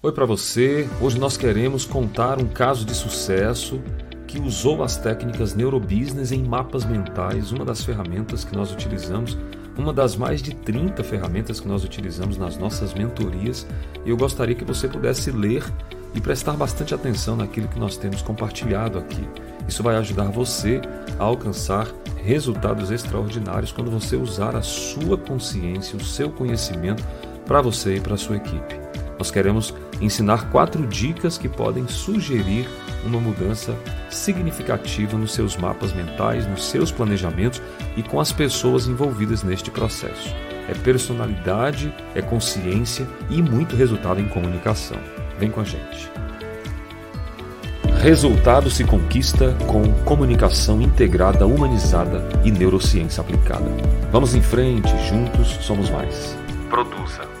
Oi para você. Hoje nós queremos contar um caso de sucesso que usou as técnicas neurobusiness em mapas mentais, uma das ferramentas que nós utilizamos, uma das mais de 30 ferramentas que nós utilizamos nas nossas mentorias. E eu gostaria que você pudesse ler e prestar bastante atenção naquilo que nós temos compartilhado aqui. Isso vai ajudar você a alcançar resultados extraordinários quando você usar a sua consciência, o seu conhecimento para você e para a sua equipe. Nós queremos ensinar quatro dicas que podem sugerir uma mudança significativa nos seus mapas mentais, nos seus planejamentos e com as pessoas envolvidas neste processo. É personalidade, é consciência e muito resultado em comunicação. Vem com a gente. Resultado se conquista com comunicação integrada, humanizada e neurociência aplicada. Vamos em frente, juntos somos mais. Produza